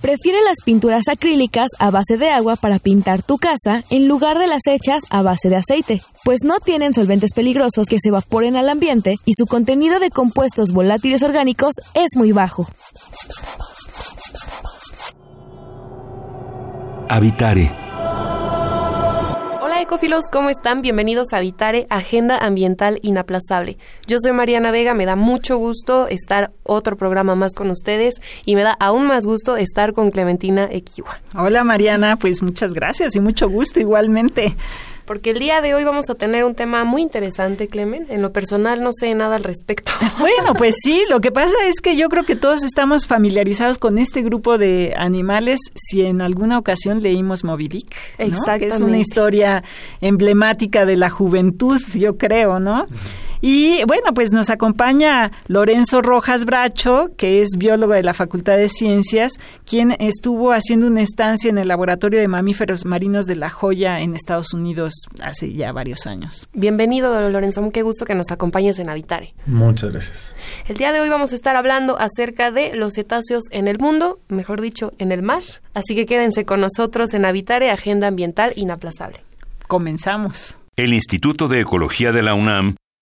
Prefiere las pinturas acrílicas a base de agua para pintar tu casa en lugar de las hechas a base de aceite, pues no tienen solventes peligrosos que se evaporen al ambiente y su contenido de compuestos volátiles orgánicos es muy bajo. Habitare ecofilos, ¿cómo están? Bienvenidos a Habitare, Agenda Ambiental Inaplazable. Yo soy Mariana Vega, me da mucho gusto estar otro programa más con ustedes y me da aún más gusto estar con Clementina Equiwa. Hola Mariana, pues muchas gracias y mucho gusto igualmente porque el día de hoy vamos a tener un tema muy interesante, Clemen. En lo personal no sé nada al respecto. Bueno, pues sí, lo que pasa es que yo creo que todos estamos familiarizados con este grupo de animales si en alguna ocasión leímos Moby Dick, que es una historia emblemática de la juventud, yo creo, ¿no? Y bueno, pues nos acompaña Lorenzo Rojas Bracho, que es biólogo de la Facultad de Ciencias, quien estuvo haciendo una estancia en el Laboratorio de Mamíferos Marinos de La Joya en Estados Unidos hace ya varios años. Bienvenido, Lorenzo. Qué gusto que nos acompañes en Habitare. Muchas gracias. El día de hoy vamos a estar hablando acerca de los cetáceos en el mundo, mejor dicho, en el mar. Así que quédense con nosotros en Habitare, Agenda Ambiental Inaplazable. Comenzamos. El Instituto de Ecología de la UNAM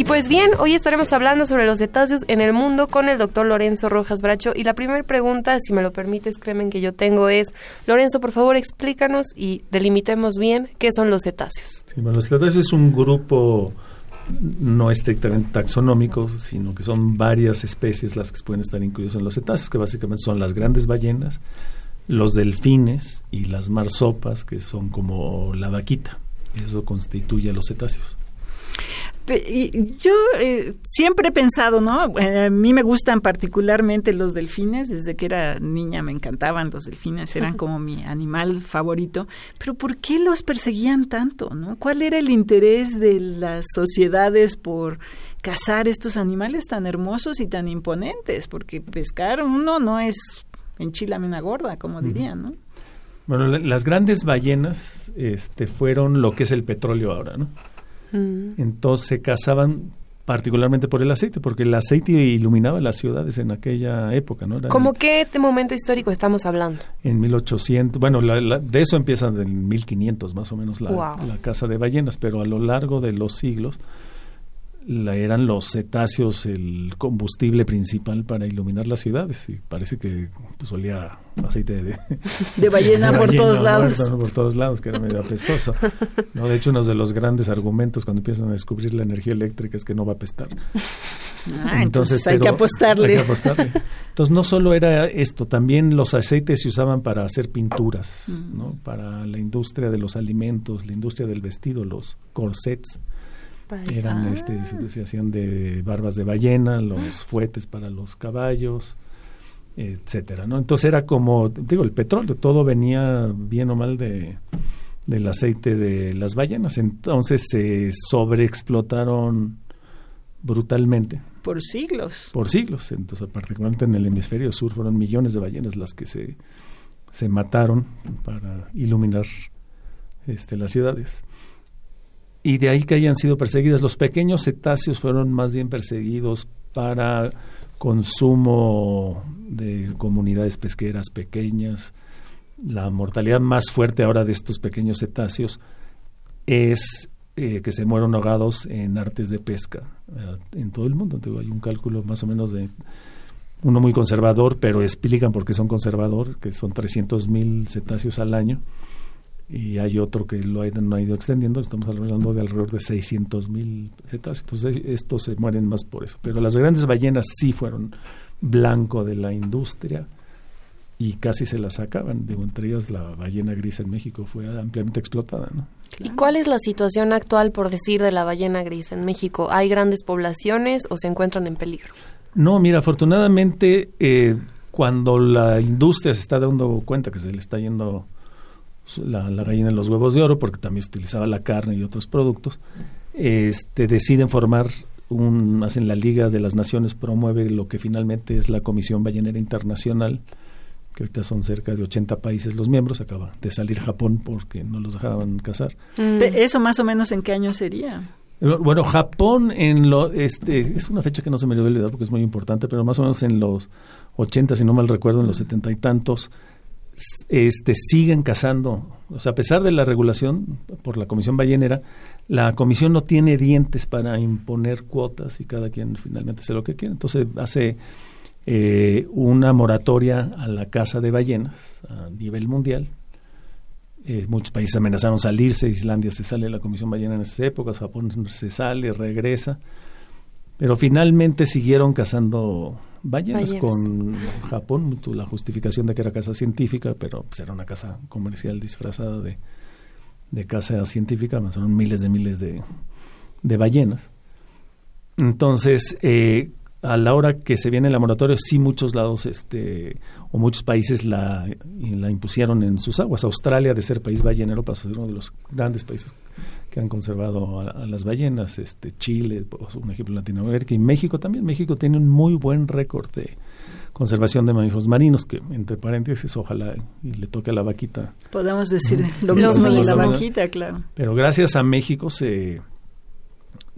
Y pues bien, hoy estaremos hablando sobre los cetáceos en el mundo con el doctor Lorenzo Rojas Bracho. Y la primera pregunta, si me lo permites, Clemen, que yo tengo es, Lorenzo, por favor, explícanos y delimitemos bien qué son los cetáceos. Sí, bueno, los cetáceos es un grupo no estrictamente taxonómico, sino que son varias especies las que pueden estar incluidas en los cetáceos, que básicamente son las grandes ballenas, los delfines y las marsopas, que son como la vaquita. Eso constituye a los cetáceos yo eh, siempre he pensado, ¿no? Eh, a mí me gustan particularmente los delfines, desde que era niña me encantaban los delfines, eran como mi animal favorito, pero ¿por qué los perseguían tanto, no? ¿Cuál era el interés de las sociedades por cazar estos animales tan hermosos y tan imponentes? Porque pescar uno no es enchilame una gorda, como dirían, ¿no? Bueno, las grandes ballenas este, fueron lo que es el petróleo ahora, ¿no? Mm. Entonces se cazaban particularmente por el aceite, porque el aceite iluminaba las ciudades en aquella época, ¿no? ¿Cómo qué momento histórico estamos hablando? En 1800, bueno, de eso empieza en 1500 más o menos la, la caza de ballenas, pero a lo largo de los siglos la, eran los cetáceos el combustible principal para iluminar las ciudades y parece que pues, olía aceite de, de ballena, por todos lados. por todos lados, que era medio apestoso. ¿no? De hecho, uno de los grandes argumentos cuando empiezan a descubrir la energía eléctrica es que no va a apestar. Ah, entonces, hay, que apostarle. hay que apostarle. Entonces, no solo era esto, también los aceites se usaban para hacer pinturas, mm. ¿no? para la industria de los alimentos, la industria del vestido, los corsets eran, este, se, hacían de barbas de ballena, los fuetes para los caballos, etcétera, ¿no? Entonces era como, digo, el petróleo, todo venía bien o mal de del aceite de las ballenas, entonces se sobreexplotaron brutalmente. Por siglos. Por siglos, entonces particularmente en el hemisferio sur fueron millones de ballenas las que se, se mataron para iluminar este, las ciudades y de ahí que hayan sido perseguidas. Los pequeños cetáceos fueron más bien perseguidos para consumo de comunidades pesqueras pequeñas. La mortalidad más fuerte ahora de estos pequeños cetáceos es eh, que se mueron ahogados en artes de pesca eh, en todo el mundo. hay un cálculo más o menos de uno muy conservador, pero explican por qué son conservador, que son 300 mil cetáceos al año y hay otro que lo ha, no ha ido extendiendo, estamos hablando de alrededor de 600 mil cetáceos, entonces estos se mueren más por eso. Pero las grandes ballenas sí fueron blanco de la industria y casi se las sacaban, digo, entre ellas la ballena gris en México fue ampliamente explotada. ¿no? ¿Y cuál es la situación actual, por decir, de la ballena gris en México? ¿Hay grandes poblaciones o se encuentran en peligro? No, mira, afortunadamente eh, cuando la industria se está dando cuenta que se le está yendo la, la gallina en los huevos de oro, porque también se utilizaba la carne y otros productos, este, deciden formar un, hacen la Liga de las Naciones, promueve lo que finalmente es la Comisión Ballenera Internacional, que ahorita son cerca de 80 países los miembros, acaba de salir Japón porque no los dejaban casar. Mm. ¿Eso más o menos en qué año sería? Bueno, Japón en lo, este, es una fecha que no se me olvidar porque es muy importante, pero más o menos en los 80, si no mal recuerdo, en los setenta y tantos, este, siguen cazando. O sea, a pesar de la regulación por la Comisión Ballenera, la Comisión no tiene dientes para imponer cuotas y cada quien finalmente hace lo que quiere. Entonces hace eh, una moratoria a la caza de ballenas a nivel mundial. Eh, muchos países amenazaron salirse, Islandia se sale de la Comisión Ballena en esas épocas, Japón se sale, regresa, pero finalmente siguieron cazando ballenas, con Japón, la justificación de que era caza científica, pero pues, era una caza comercial disfrazada de, de caza científica, son miles de miles de, de ballenas. Entonces, eh, a la hora que se viene el laboratorio, sí muchos lados este, o muchos países la, la impusieron en sus aguas. Australia, de ser país ballenero, pasó a ser uno de los grandes países que han conservado a, las ballenas, este Chile, pues, un ejemplo Latinoamérica, y México también. México tiene un muy buen récord de conservación de mamíferos marinos, que entre paréntesis, ojalá y le toque a la vaquita. Podemos decir lo mismo de la vaquita, claro. Pero gracias a México se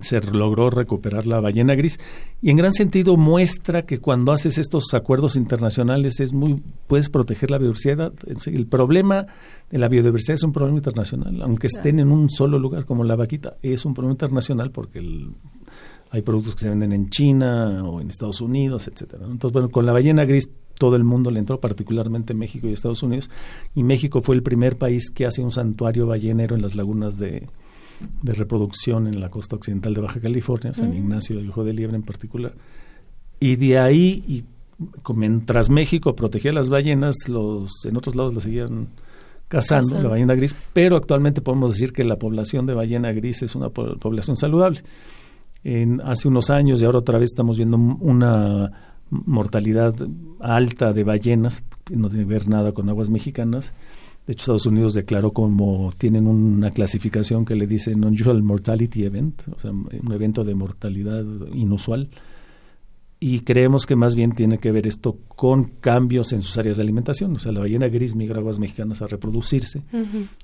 se logró recuperar la ballena gris. Y en gran sentido muestra que cuando haces estos acuerdos internacionales es muy puedes proteger la biodiversidad. El problema de la biodiversidad es un problema internacional. Aunque estén en un solo lugar como la vaquita es un problema internacional porque hay productos que se venden en China o en Estados Unidos etcétera entonces bueno con la ballena gris todo el mundo le entró particularmente México y Estados Unidos. Y México fue el primer país que hace un santuario ballenero en las lagunas de de reproducción en la costa occidental de Baja California, San Ignacio y Ojo de Liebre en particular. Y de ahí, y mientras México protegía las ballenas, los en otros lados la seguían cazando, la ballena gris, pero actualmente podemos decir que la población de ballena gris es una población saludable. En, hace unos años y ahora otra vez estamos viendo una mortalidad alta de ballenas, no tiene que ver nada con aguas mexicanas, de hecho, Estados Unidos declaró como tienen una clasificación que le dicen Unusual Mortality Event, o sea, un evento de mortalidad inusual. Y creemos que más bien tiene que ver esto con cambios en sus áreas de alimentación. O sea, la ballena gris migra aguas mexicanas a reproducirse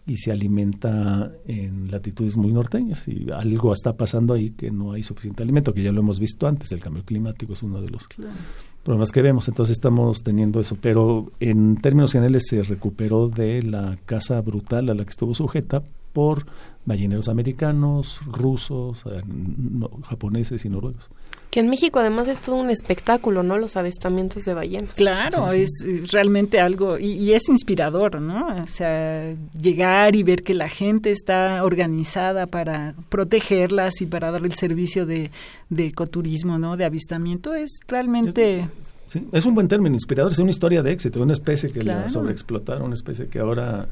y se alimenta en latitudes muy norteñas. Y algo está pasando ahí que no hay suficiente alimento, que ya lo hemos visto antes. El cambio climático es uno de los problemas que vemos. Entonces estamos teniendo eso. Pero en términos generales se recuperó de la caza brutal a la que estuvo sujeta por balleneros americanos, rusos, eh, japoneses y noruegos. Que en México además es todo un espectáculo, ¿no? Los avistamientos de ballenas. Claro, Es, realmente algo, y, es inspirador, ¿no? O sea, llegar y ver que la gente está organizada para protegerlas y para dar el servicio de, de ecoturismo, ¿no? De avistamiento, es realmente... Sí, es un buen término, inspirador, es una historia de éxito, una especie que la sobreexplotaron, una especie que ahora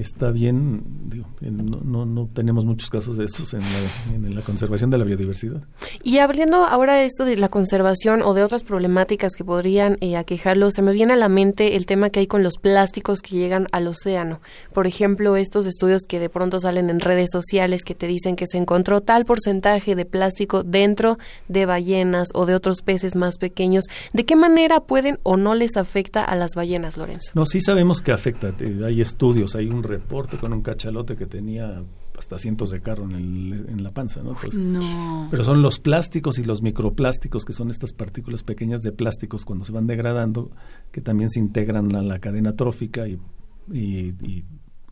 está bien, digo, no, no, tenemos muchos casos de estos en la, en la, conservación de la biodiversidad. Y hablando ahora de esto de la conservación o de otras problemáticas que podrían eh, aquejarlo, se me viene a la mente el tema que hay con los plásticos que llegan al océano. Por ejemplo, estos estudios que de pronto salen en redes sociales que te dicen que se encontró tal porcentaje de plástico dentro de ballenas o de otros peces más pequeños. ¿De qué manera pueden o no les afecta a las ballenas, Lorenzo? No, sí sabemos que afecta. Hay estudios, hay un reporte con un cachalote que tenía hasta cientos de carro en, el, en la panza, ¿no? Pero son los plásticos y los microplásticos, que son estas partículas pequeñas de plásticos cuando se van degradando, que también se integran a la cadena trófica y, y,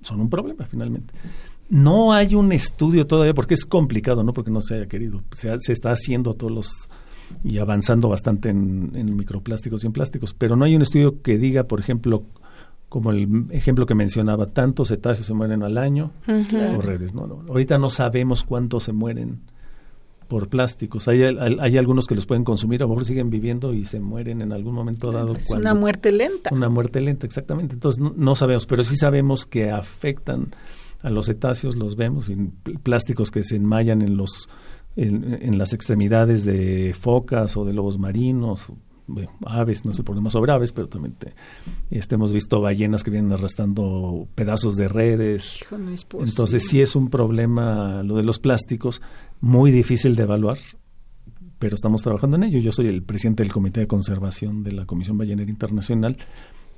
son un problema finalmente. No hay un estudio todavía, porque es complicado, no porque no se haya querido, se, se está haciendo todos los y avanzando bastante en, en microplásticos y en plásticos, pero no hay un estudio que diga, por ejemplo, como el ejemplo que mencionaba, tantos cetáceos se mueren al año por redes. ¿no? Ahorita no sabemos cuántos se mueren por plásticos. Hay, hay, algunos que los pueden consumir, a lo mejor siguen viviendo y se mueren en algún momento dado. Es una muerte lenta. Una muerte lenta, exactamente. Entonces no, sabemos, pero sí sabemos que afectan a los cetáceos, los vemos, y plásticos que se enmayan en los en, las extremidades de focas o de lobos marinos, aves, no sé por más sobre aves, pero también este, hemos visto ballenas que vienen arrastrando pedazos de redes. Entonces sí es un problema lo de los plásticos, muy difícil de evaluar, pero estamos trabajando en ello. Yo soy el presidente del Comité de Conservación de la Comisión Ballenera Internacional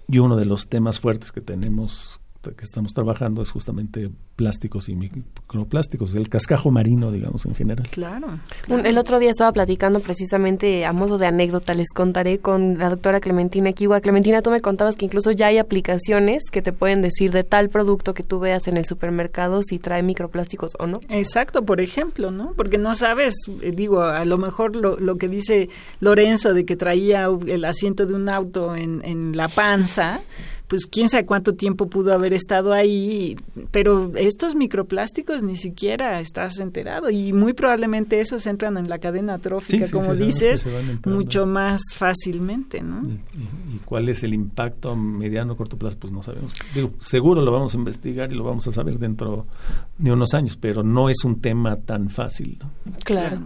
y uno de los temas fuertes que tenemos que estamos trabajando es justamente plásticos y microplásticos, el cascajo marino, digamos, en general. Claro, El otro día estaba platicando precisamente a modo de anécdota, les contaré con la doctora Clementina Kiwa. Clementina, tú me contabas que incluso ya hay aplicaciones que te pueden decir de tal producto que tú veas en el supermercado si trae microplásticos o no. Exacto, por ejemplo, ¿no? Porque no sabes, eh, digo, a lo mejor lo, lo que dice Lorenzo de que traía el asiento de un auto en, en la panza, pues quién sabe cuánto tiempo pudo haber estado ahí, pero estos microplásticos ni siquiera estás enterado y muy probablemente esos entran en la cadena trófica, como dices, mucho más fácilmente, ¿no? ¿Y, cuál es el impacto a mediano o corto plazo? Pues no sabemos. Digo, seguro lo vamos a investigar y lo vamos a saber dentro de unos años, pero no es un tema tan fácil, ¿no? claro.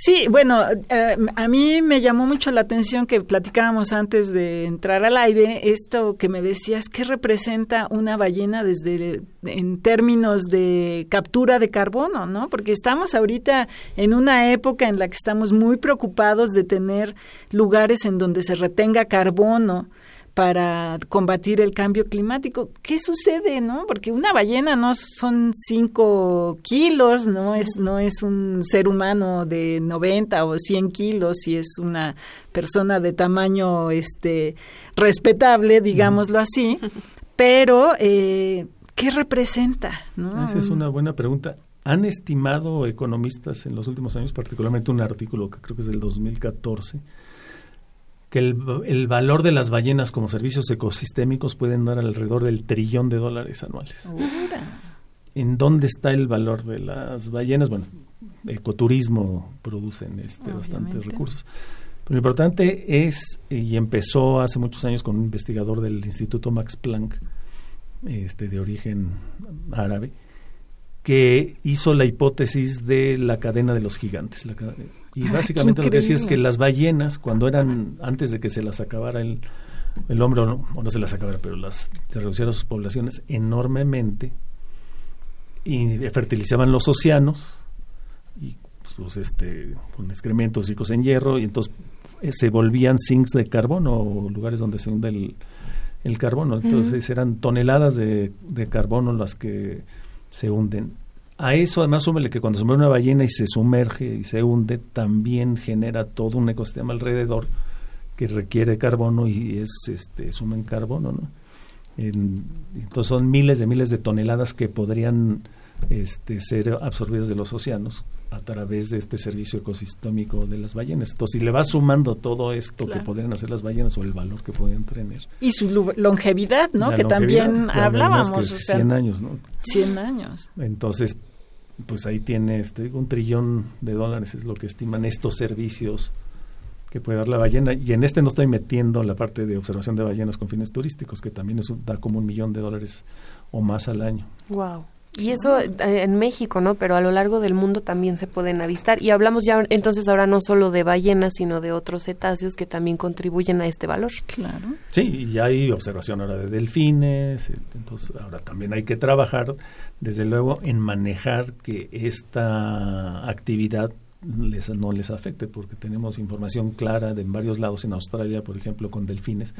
Sí, bueno, eh, a mí me llamó mucho la atención que platicábamos antes de entrar al aire, esto que me decías, ¿qué representa una ballena desde en términos de captura de carbono, no? Porque estamos ahorita en una época en la que estamos muy preocupados de tener lugares en donde se retenga carbono para combatir el cambio climático. ¿Qué sucede, no? Porque una ballena no son cinco kilos, no es, no es un ser humano de 90 o 100 kilos, si es una persona de tamaño este respetable, digámoslo así. Pero, eh, ¿qué representa? ¿no? Esa es una buena pregunta. Han estimado economistas en los últimos años, particularmente un artículo que creo que es del 2014, que el, valor de las ballenas como servicios ecosistémicos pueden dar alrededor del trillón de dólares anuales. ¿En dónde está el valor de las ballenas? Bueno, ecoturismo producen este, bastantes recursos. Pero lo importante es, y empezó hace muchos años con un investigador del Instituto Max Planck, este, de origen árabe, que hizo la hipótesis de la cadena de los gigantes. La, y básicamente lo que decía es que las ballenas, cuando eran, antes de que se las acabara el, el hombre, o no, se las acabara, pero las se reducieron sus poblaciones enormemente, y fertilizaban los océanos, y sus este, con excrementos ricos en hierro, y entonces eh, se volvían sinks de carbono, o lugares donde se hunde el, el carbono. Entonces eran toneladas de, de carbono las que se hunden a eso además súmele que cuando se muere una ballena y se sumerge y se hunde, también genera todo un ecosistema alrededor que requiere carbono y es este sumen carbono, ¿no? entonces son miles de miles de toneladas que podrían este, ser absorbidas de los océanos a través de este servicio ecosistémico de las ballenas. Entonces, si le vas sumando todo esto que podrían hacer las ballenas o el valor que podrían tener. Y su longevidad, ¿no? que también hablábamos. Que 100 años, ¿no? 100 años. Entonces, pues ahí tiene, este, un trillón de dólares es lo que estiman estos servicios que puede dar la ballena. Y en este no estoy metiendo la parte de observación de ballenas con fines turísticos, que también es, da como un millón de dólares o más al año. Wow. Y eso eh, en México, ¿no? Pero a lo largo del mundo también se pueden avistar. Y hablamos ya entonces ahora no solo de ballenas, sino de otros cetáceos que también contribuyen a este valor. Claro. Sí, y hay observación ahora de delfines. Entonces ahora también hay que trabajar, desde luego, en manejar que esta actividad les, no les afecte, porque tenemos información clara de en varios lados, en Australia, por ejemplo, con delfines,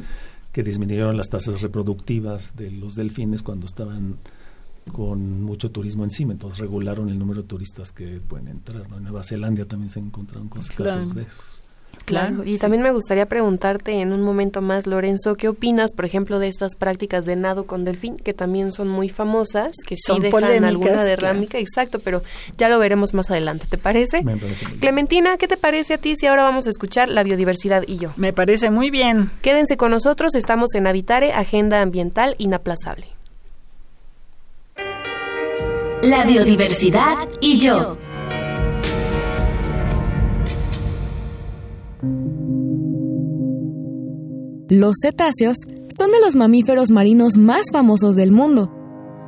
que disminuyeron las tasas reproductivas de los delfines cuando estaban con mucho turismo encima, entonces regularon el número de turistas que pueden entrar. En Nueva Zelanda también se encontraron con casos de esos. Claro, y también me gustaría preguntarte en un momento más, Lorenzo, ¿qué opinas, por ejemplo, de estas prácticas de nado con delfín, que también son muy famosas, que sí son dejan alguna derrámica? Exacto, pero ya lo veremos más adelante, ¿te parece? Me parece Clementina, ¿qué te parece a ti si ahora vamos a escuchar la biodiversidad y yo? Me parece muy bien. Quédense con nosotros, estamos en Habitare, Agenda Ambiental Inaplazable. La biodiversidad y yo. Los cetáceos son de los mamíferos marinos más famosos del mundo,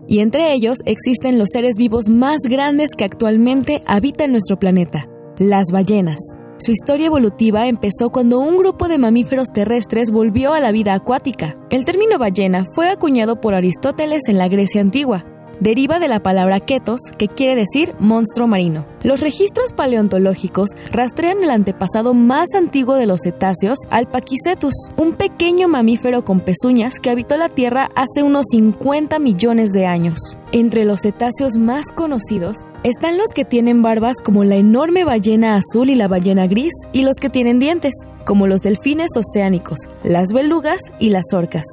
y entre ellos existen los seres vivos más grandes que actualmente habitan nuestro planeta, las ballenas. Su historia evolutiva empezó cuando un grupo de mamíferos terrestres volvió a la vida acuática. El término ballena fue acuñado por Aristóteles en la Grecia antigua, deriva de la palabra ketos, que quiere decir monstruo marino. Los registros paleontológicos rastrean el antepasado más antiguo de los cetáceos, Alpaquicetus, un pequeño mamífero con pezuñas que habitó la Tierra hace unos 50 millones de años. Entre los cetáceos más conocidos están los que tienen barbas como la enorme ballena azul y la ballena gris, y los que tienen dientes, como los delfines oceánicos, las belugas y las orcas.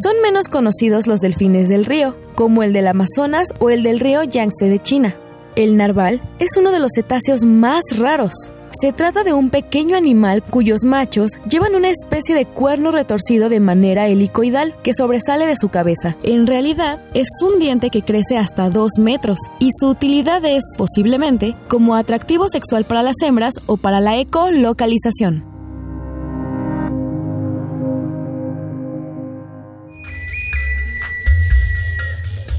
Son menos conocidos los delfines del río, como el del Amazonas o el del río Yangtze de China. El narval es uno de los cetáceos más raros. Se trata de un pequeño animal cuyos machos llevan una especie de cuerno retorcido de manera helicoidal que sobresale de su cabeza. En realidad, es un diente que crece hasta 2 metros y su utilidad es, posiblemente, como atractivo sexual para las hembras o para la ecolocalización.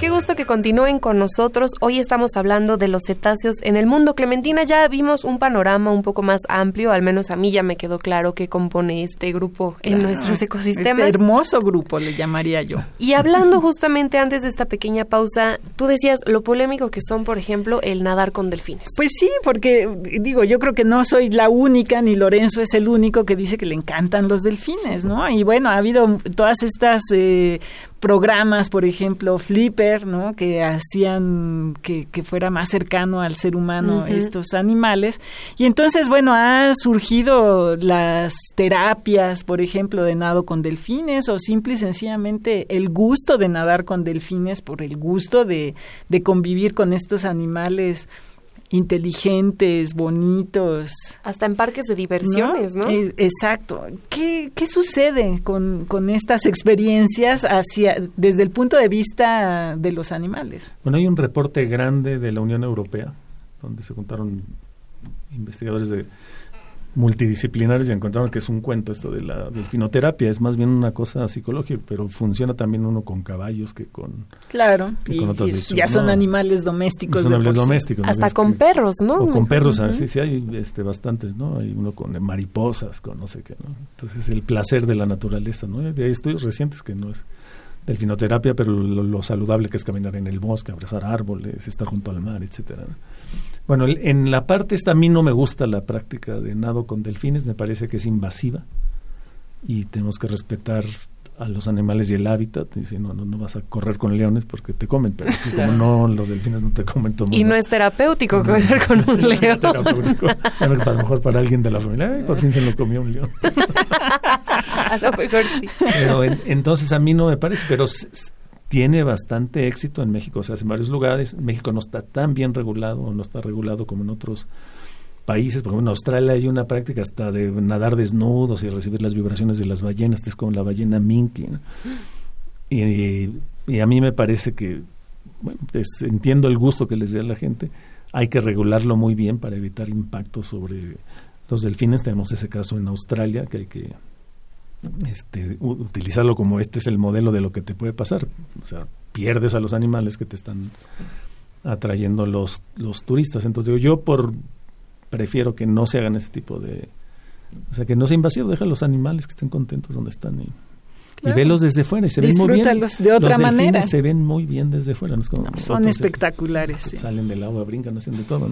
Qué gusto que continúen con nosotros. Hoy estamos hablando de los cetáceos en el mundo. Clementina, ya vimos un panorama un poco más amplio, al menos a mí ya me quedó claro qué compone este grupo en nuestros ecosistemas. Este hermoso grupo le llamaría yo. Y hablando justamente antes de esta pequeña pausa, tú decías lo polémico que son, por ejemplo, el nadar con delfines. Pues sí, porque digo, yo creo que no soy la única, ni Lorenzo es el único que dice que le encantan los delfines, ¿no? Y bueno, ha habido todas estas eh, programas, por ejemplo, Flipper, ¿no? Que hacían que, fuera más cercano al ser humano estos animales. Y entonces, bueno, han surgido las terapias, por ejemplo, de nado con delfines o simple y sencillamente el gusto de nadar con delfines por el gusto de, de convivir con estos animales inteligentes, bonitos. Hasta en parques de diversiones, ¿no? Eh, exacto. ¿Qué, ¿Qué, sucede con, con, estas experiencias hacia, desde el punto de vista de los animales? Bueno, hay un reporte grande de la Unión Europea, donde se juntaron investigadores de multidisciplinares y encontraron que es un cuento esto de la delfinoterapia, es más bien una cosa psicológica, pero funciona también uno con caballos que con Claro, y, ya son animales domésticos. Son animales domésticos. Hasta con perros, ¿no? O con perros, sí, sí hay este, bastantes, ¿no? Hay uno con mariposas, con no sé qué, ¿no? Entonces el placer de la naturaleza, ¿no? De ahí estudios recientes que no es delfinoterapia, pero lo, saludable que es caminar en el bosque, abrazar árboles, estar junto al mar, etcétera. Bueno, en la parte esta a mí no me gusta la práctica de nado con delfines, me parece que es invasiva y tenemos que respetar a los animales y el hábitat. Y no, no, vas a correr con leones porque te comen, pero como no, los delfines no te comen todo. Y no es terapéutico correr con un león. Es terapéutico. a lo mejor para alguien de la familia, Ay, por fin se lo comió un león. Pero entonces a mí no me parece, pero tiene bastante éxito en México, o sea, en varios lugares. México no está tan bien regulado o no está regulado como en otros países. Por ejemplo, en Australia hay una práctica hasta de nadar desnudos y recibir las vibraciones de las ballenas, es como la ballena minky. Y, a mí me parece que, bueno, entiendo el gusto que les dé a la gente, hay que regularlo muy bien para evitar impactos sobre los delfines. Tenemos ese caso en Australia que hay que este, utilizarlo como este es el modelo de lo que te puede pasar. O sea, pierdes a los animales que te están atrayendo los, los turistas. Entonces digo, yo por prefiero que no se hagan ese tipo de... O sea, que no sea invasivo, deja a los animales que estén contentos donde están y, velos desde fuera y se ven muy bien. de otra manera. se ven muy bien desde fuera. son espectaculares. Salen del agua, brincan, hacen de todo.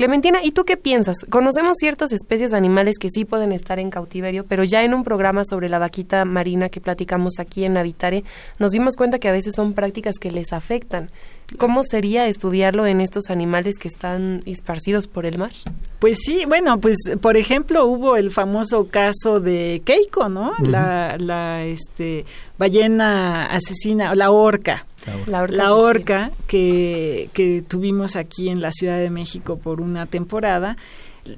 Clementina, ¿y tú qué piensas? Conocemos ciertas especies animales que sí pueden estar en cautiverio, pero ya en un programa sobre la vaquita marina que platicamos aquí en Habitare, nos dimos cuenta que a veces son prácticas que les afectan. ¿Cómo sería estudiarlo en estos animales que están esparcidos por el mar? Pues sí, bueno, pues por ejemplo hubo el famoso caso de Keiko, ¿no? la, la este, ballena asesina, la orca. La orca, la orca que, que tuvimos aquí en la Ciudad de México por una temporada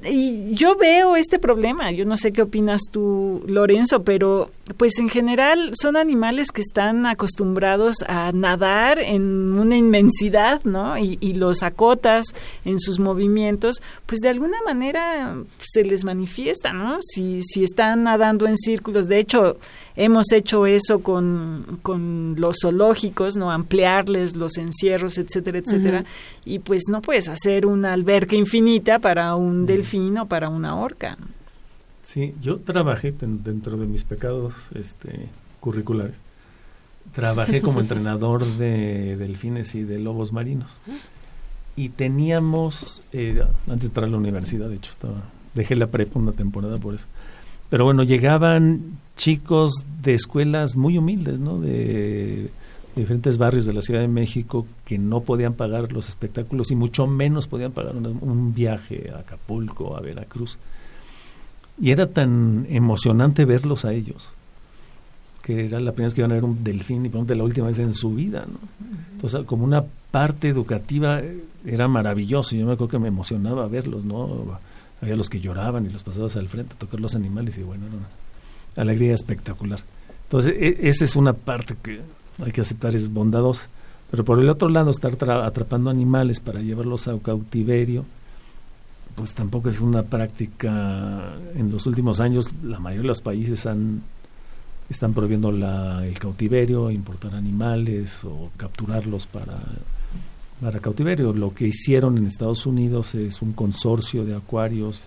y yo veo este problema, yo no sé qué opinas tú, Lorenzo, pero pues en general son animales que están acostumbrados a nadar en una inmensidad, ¿no? Y, y los acotas en sus movimientos, pues de alguna manera se les manifiesta, ¿no? Si, si están nadando en círculos, de hecho, Hemos hecho eso con, con los zoológicos, ¿no? Ampliarles los encierros, etcétera, etcétera. Y pues no puedes hacer una alberca infinita para un delfín o para una orca. Sí, yo trabajé dentro de mis pecados este, curriculares. Trabajé como entrenador de delfines y de lobos marinos. Y teníamos, eh, antes de entrar a la universidad, de hecho, estaba, dejé la prepa una temporada por eso pero bueno, llegaban chicos de escuelas muy humildes, ¿no? De diferentes barrios de la Ciudad de México que no podían pagar los espectáculos y mucho menos podían pagar un, viaje a Acapulco, a Veracruz. Y era tan emocionante verlos a ellos, que era la primera vez que iban a ver un delfín y de la última vez en su vida. ¿no? Entonces, como una parte educativa era maravilloso. Yo me acuerdo que me emocionaba verlos, ¿no? Había los que lloraban y los pasados al frente a tocar los animales y bueno, alegría espectacular. Entonces, e, esa es una parte que hay que aceptar, es bondadosa. Pero por el otro lado, estar atrapando animales para llevarlos a cautiverio, pues tampoco es una práctica. En los últimos años, la mayoría de los países han están prohibiendo la, el cautiverio, importar animales o capturarlos para para cautiverio. Lo que hicieron en Estados Unidos es un consorcio de acuarios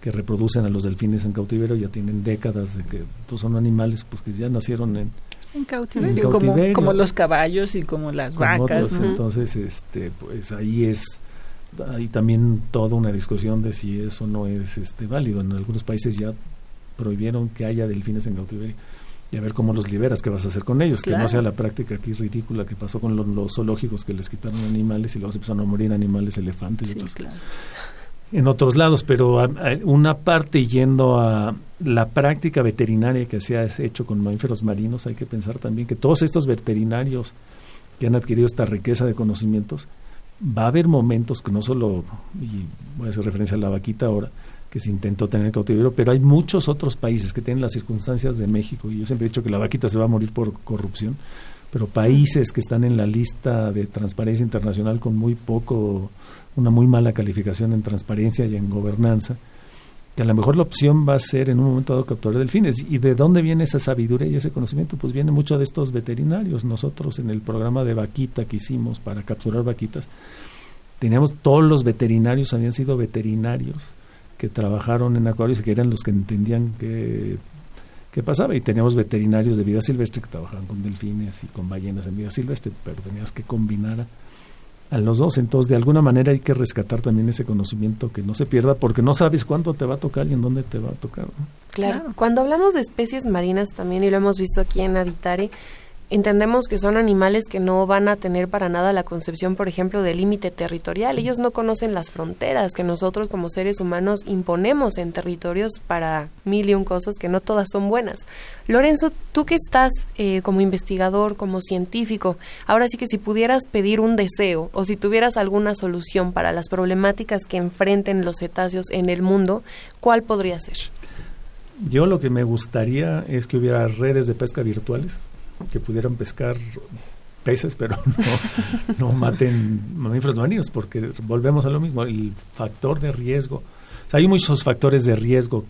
que reproducen a los delfines en cautiverio, ya tienen décadas de que todos son animales pues que ya nacieron en, en cautiverio, Como, los caballos y como las vacas. Entonces, este, pues ahí es hay también toda una discusión de si eso no es este válido. En algunos países ya prohibieron que haya delfines en cautiverio y a ver cómo los liberas, qué vas a hacer con ellos, que no sea la práctica aquí ridícula que pasó con los, zoológicos que les quitaron animales y luego se empezaron a morir animales, elefantes y otros. En otros lados, pero una parte yendo a la práctica veterinaria que se ha hecho con mamíferos marinos, hay que pensar también que todos estos veterinarios que han adquirido esta riqueza de conocimientos, va a haber momentos que no solo, y voy a hacer referencia a la vaquita ahora, que se intentó tener cautiverio, pero hay muchos otros países que tienen las circunstancias de México, y yo siempre he dicho que la vaquita se va a morir por corrupción, pero países que están en la lista de transparencia internacional con muy poco, una muy mala calificación en transparencia y en gobernanza, que a lo mejor la opción va a ser en un momento dado capturar delfines. ¿Y de dónde viene esa sabiduría y ese conocimiento? Pues viene mucho de estos veterinarios. Nosotros en el programa de vaquita que hicimos para capturar vaquitas, teníamos todos los veterinarios, habían sido veterinarios que trabajaron en acuarios y que eran los que entendían qué, qué pasaba. Y teníamos veterinarios de vida silvestre que trabajaban con delfines y con ballenas en vida silvestre, pero tenías que combinar a, los dos. Entonces, de alguna manera hay que rescatar también ese conocimiento que no se pierda porque no sabes cuándo te va a tocar y en dónde te va a tocar. Claro. Cuando hablamos de especies marinas también, y lo hemos visto aquí en Habitare, entendemos que son animales que no van a tener para nada la concepción, por ejemplo, del límite territorial. Ellos no conocen las fronteras que nosotros como seres humanos imponemos en territorios para mil y un cosas que no todas son buenas. Lorenzo, tú que estás eh, como investigador, como científico, ahora sí que si pudieras pedir un deseo o si tuvieras alguna solución para las problemáticas que enfrenten los cetáceos en el mundo, ¿cuál podría ser? Yo lo que me gustaría es que hubiera redes de pesca virtuales que pudieran pescar peces, pero no, maten mamíferos marinos, porque volvemos a lo mismo, el factor de riesgo. hay muchos factores de riesgo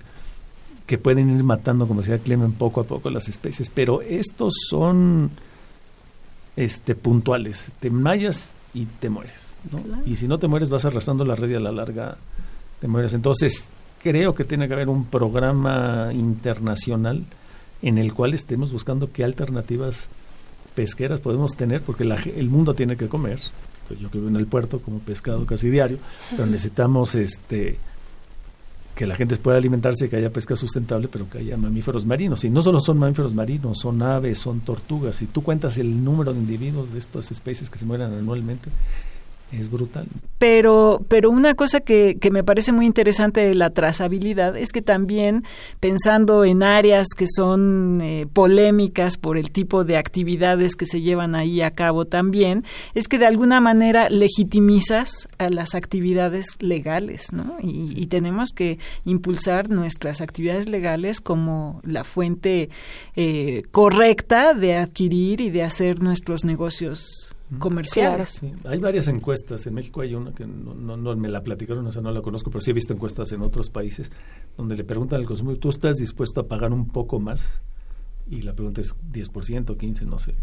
que pueden ir matando, como decía Clemen, poco a poco las especies, pero estos son este puntuales. Te mayas y te mueres. Y si no te mueres, vas arrastrando la red y a la larga te mueres. Entonces, creo que tiene que haber un programa internacional en el cual estemos buscando qué alternativas pesqueras podemos tener, porque el mundo tiene que comer, yo que vivo en el puerto como pescado casi diario, pero necesitamos este que la gente pueda alimentarse, que haya pesca sustentable, pero que haya mamíferos marinos. Y no solo son mamíferos marinos, son aves, son tortugas. Si tú cuentas el número de individuos de estas especies que se mueren anualmente, es brutal. Pero, pero una cosa que, que, me parece muy interesante de la trazabilidad es que también pensando en áreas que son eh, polémicas por el tipo de actividades que se llevan ahí a cabo también, es que de alguna manera legitimizas a las actividades legales, ¿no? Y, y tenemos que impulsar nuestras actividades legales como la fuente eh, correcta de adquirir y de hacer nuestros negocios comerciales. Hay varias encuestas. En México hay una que no, no, me la platicaron, o sea, no la conozco, pero sí he visto encuestas en otros países donde le preguntan al consumidor, ¿tú estás dispuesto a pagar un poco más? Y la pregunta es 10%, 15%, no sé,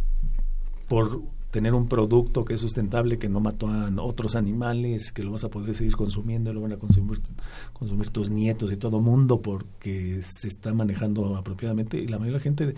por tener un producto que es sustentable, que no mató a otros animales, que lo vas a poder seguir consumiendo, lo van a consumir, consumir tus nietos y todo mundo porque se está manejando apropiadamente. Y la mayoría de la gente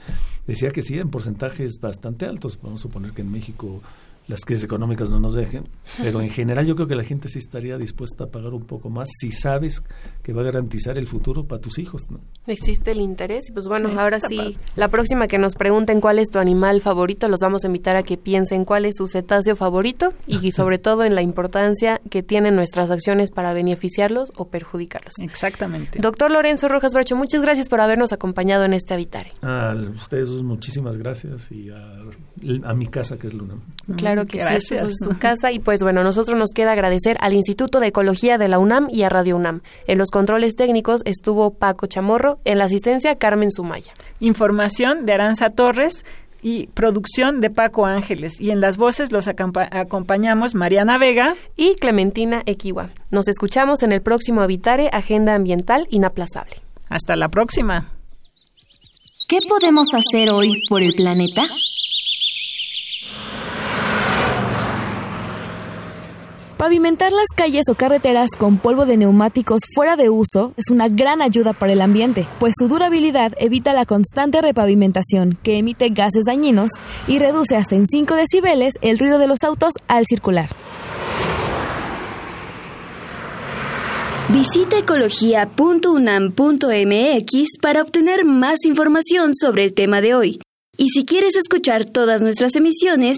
decía que sí, en porcentajes bastante altos. Vamos a suponer que en México las crisis económicas no nos dejen, pero en general yo creo que la gente sí estaría dispuesta a pagar un poco más si sabes que va a garantizar el futuro para tus hijos. ¿no? Existe el interés, pues bueno, ahora sí, la próxima que nos pregunten cuál es tu animal favorito, los vamos a invitar a que piensen cuál es su cetáceo favorito y sobre todo en la importancia que tienen nuestras acciones para beneficiarlos o perjudicarlos. Exactamente. Doctor Lorenzo Rojas Bracho, muchas gracias por habernos acompañado en este Habitare. A ustedes muchísimas gracias y a, a mi casa que es Luna. Claro Claro que sí, es su casa. Y pues bueno, nosotros nos queda agradecer al Instituto de Ecología de la UNAM y a Radio UNAM. En los controles técnicos estuvo Paco Chamorro, en la asistencia Carmen Sumaya. Información de Aranza Torres y producción de Paco Ángeles. Y en las voces los acompañamos Mariana Vega y Clementina Equiwa. Nos escuchamos en el próximo Habitare Agenda Ambiental Inaplazable. Hasta la próxima. ¿Qué podemos hacer hoy por el planeta? Pavimentar las calles o carreteras con polvo de neumáticos fuera de uso es una gran ayuda para el ambiente, pues su durabilidad evita la constante repavimentación que emite gases dañinos y reduce hasta en 5 decibeles el ruido de los autos al circular. Visita ecología.unam.mx para obtener más información sobre el tema de hoy. Y si quieres escuchar todas nuestras emisiones,